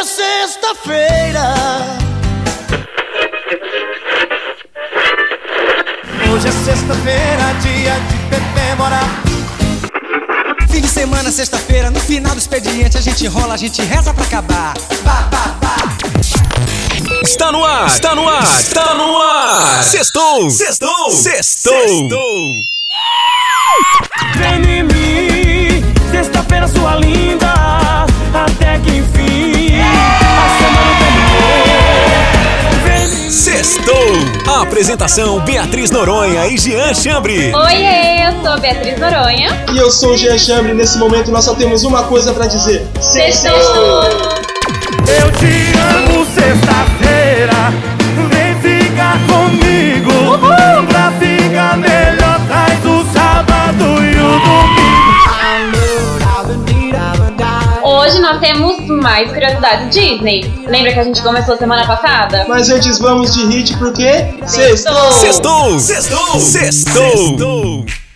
é sexta-feira. Hoje é sexta-feira, dia de comemorar. Fim de semana, sexta-feira, no final do expediente a gente rola, a gente reza pra acabar. Bah, bah, bah. Está no ar, está no ar, está no ar. Sextou, sextou, sextou. Vem em Sextou. A apresentação Beatriz Noronha e Jean Chambre. Oi, eu sou Beatriz Noronha. E eu sou o Jean Chambre. Nesse momento nós só temos uma coisa pra dizer: Sextou! Eu te amo sexta-feira, vem ficar comigo. Pra ficar melhor, traz o sábado e o domingo. Hoje nós temos mais curiosidades Disney. Lembra que a gente começou semana passada? Mas antes vamos de hit porque Sextou. Sextou, sextou, sextou. Pressure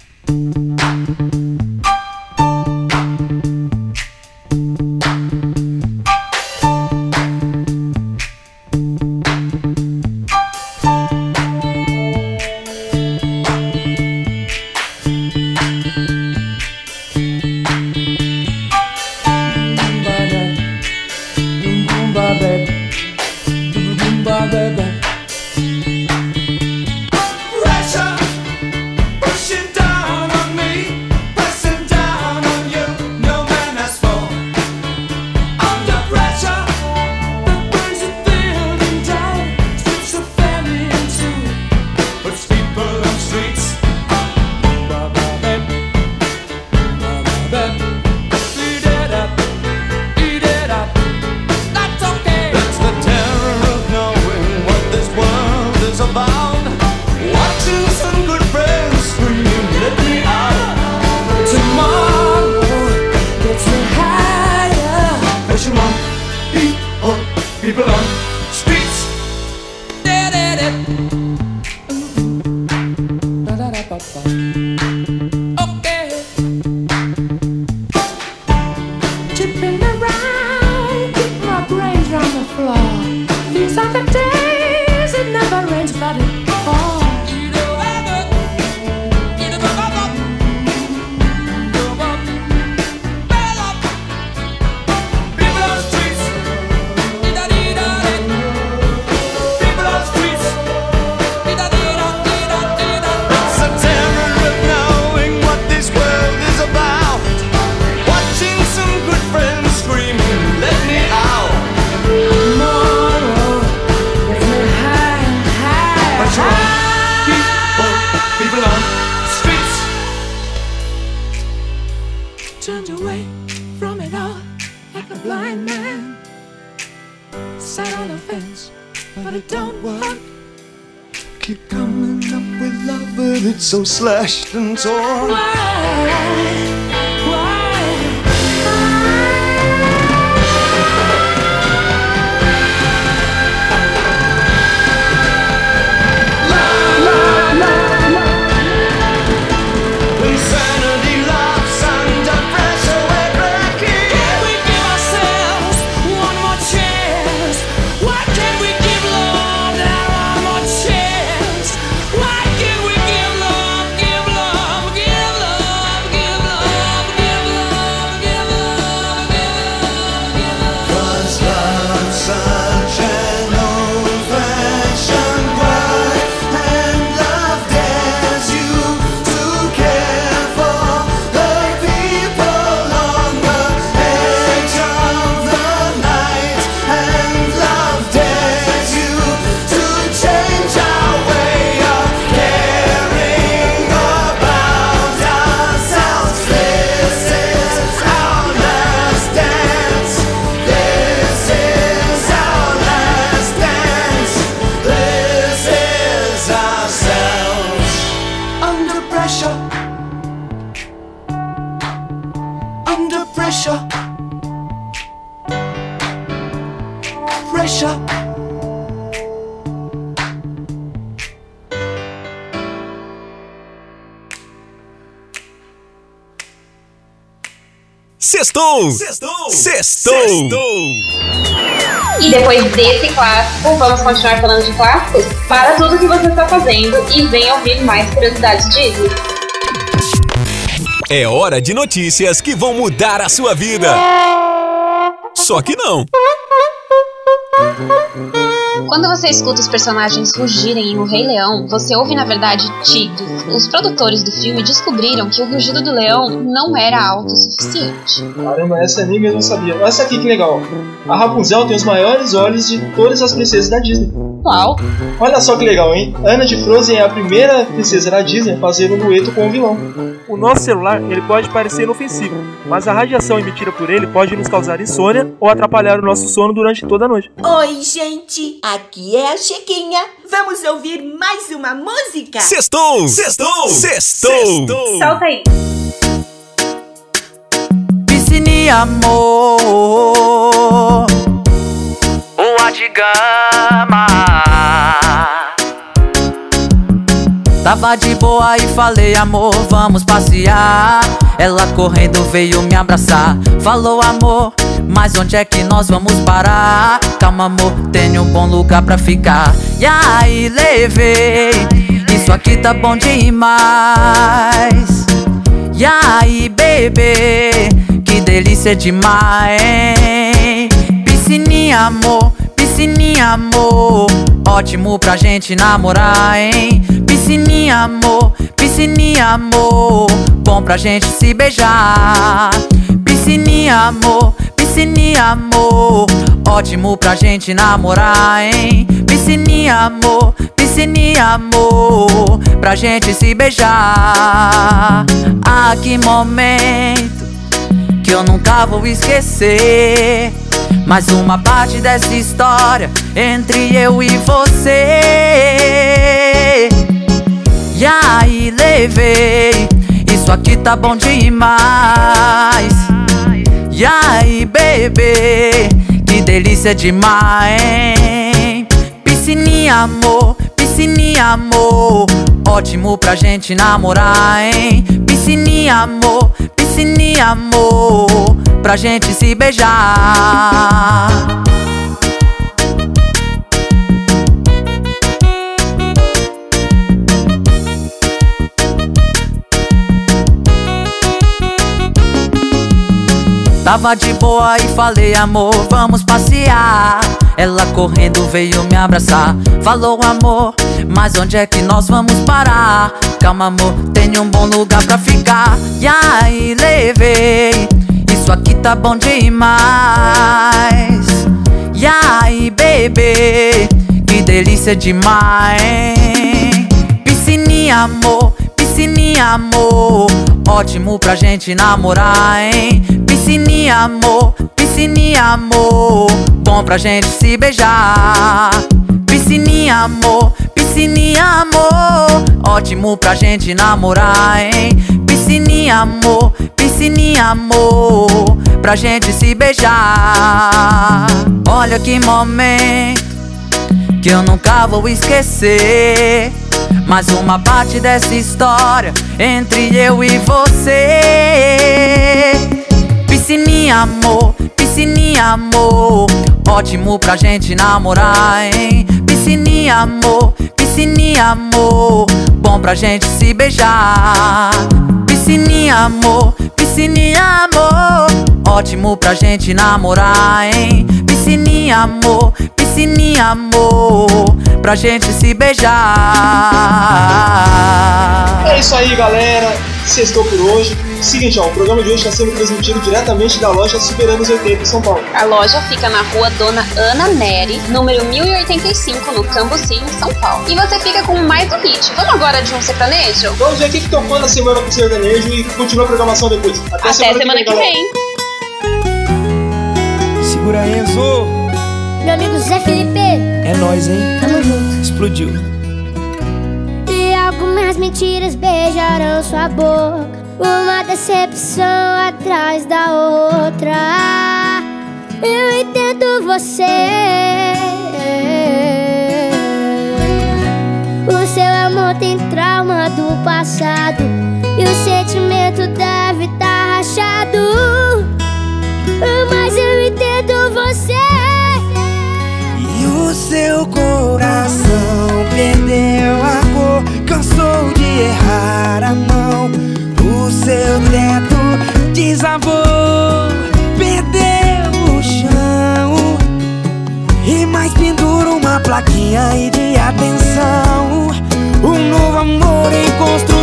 so slashed and torn. Why? Pressure. Pressure. Sextou, sextou, sextou. E depois desse clássico, vamos continuar falando de clássicos? Para tudo que você está fazendo e venha ouvir mais curiosidades Disney. É hora de notícias que vão mudar a sua vida. Só que não. Quando você escuta os personagens rugirem em O Rei Leão, você ouve na verdade tigres. Os produtores do filme descobriram que o rugido do leão não era alto o suficiente. Caramba, essa eu nem mesmo sabia. Olha essa aqui que legal. A Rapunzel tem os maiores olhos de todas as princesas da Disney. Uau! Olha só que legal, hein? Ana de Frozen é a primeira princesa da Disney a fazer um dueto com o vilão. O nosso celular ele pode parecer inofensivo, mas a radiação emitida por ele pode nos causar insônia ou atrapalhar o nosso sono durante toda a noite. Oi, gente! Aqui é a Chiquinha. Vamos ouvir mais uma música? Sextou! Sextou! Sextou! Solta aí! Piscine amor Boa de gama Tava de boa e falei amor, vamos passear. Ela correndo veio me abraçar. Falou amor, mas onde é que nós vamos parar? Calma amor, tenho um bom lugar pra ficar. E aí levei. Isso aqui tá bom demais. E aí, bebê, que delícia demais? Piscininha, amor, piscininha, amor, ótimo pra gente namorar, hein? Piscininha, amor, piscininha, amor, bom pra gente se beijar. Piscininha, amor, piscininha, amor, ótimo pra gente namorar, hein? Piscininha, amor, piscininha, amor, pra gente se beijar. Ah, que momento que eu nunca vou esquecer. Mais uma parte dessa história entre eu e você. E aí, levei. Isso aqui tá bom demais. E aí, bebê, que delícia demais? Piscininha, amor, piscininha, amor, ótimo pra gente namorar, hein? Piscininha, amor, piscininha, amor, pra gente se beijar. Tava de boa e falei, amor, vamos passear. Ela correndo veio me abraçar. Falou, amor, mas onde é que nós vamos parar? Calma, amor, tenho um bom lugar pra ficar. E aí, levei. Isso aqui tá bom demais. E aí, bebê, que delícia demais. Piscininha, amor, piscininha, amor. Ótimo pra gente namorar, hein? Piscininha, amor, piscininha, amor. Bom pra gente se beijar. Piscininha, amor, piscininha, amor. Ótimo pra gente namorar, hein? Piscininha, amor, piscininha, amor. Pra gente se beijar. Olha que momento que eu nunca vou esquecer. Mais uma parte dessa história entre eu e você. Piscininha, amor, piscininha, amor. Ótimo pra gente namorar, hein? Piscininha, amor, piscininha, amor. Bom pra gente se beijar. Piscininha, amor, piscininha, amor. Ótimo pra gente namorar, hein? Piscininha, amor, piscininha, amor. Pra gente se beijar. É isso aí, galera. Sextou por hoje. Seguinte, ó, o programa de hoje está sendo transmitido diretamente da loja Superando os 80 em São Paulo. A loja fica na rua Dona Ana Neri, número 1085, no Cambuci, em São Paulo. E você fica com mais um hit. Vamos agora de um sertanejo? Vamos ver o que que tocou na semana com o sertanejo e continua a programação depois. Até, Até semana que galera. vem. Segura Enzo, Meu amigo Zé Felipe, é nóis, hein? Explodiu. E algumas mentiras beijarão sua boca. Uma decepção atrás da outra. Eu entendo você. O seu amor tem trauma do passado. E o sentimento deve estar rachado. o seu coração perdeu a cor, cansou de errar a mão. O seu teto desabou, perdeu o chão. E mais pendura uma plaquinha aí de atenção. Um novo amor em construção.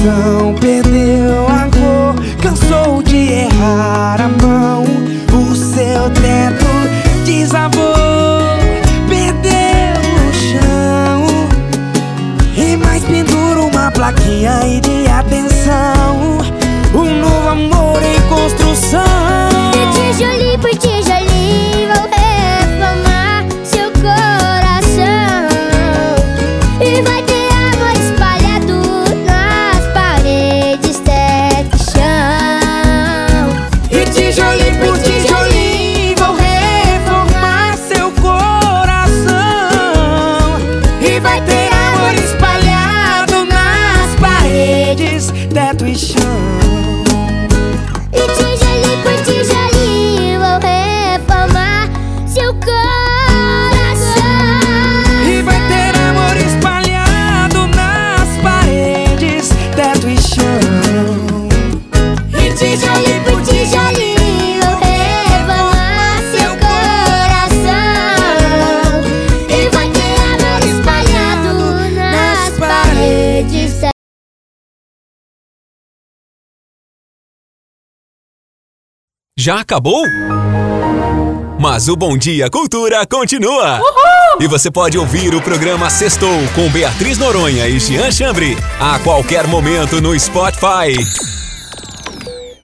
coração perder. passion Já acabou? Mas o Bom Dia Cultura continua! Uhul! E você pode ouvir o programa Sextou com Beatriz Noronha e Jean Chambre a qualquer momento no Spotify.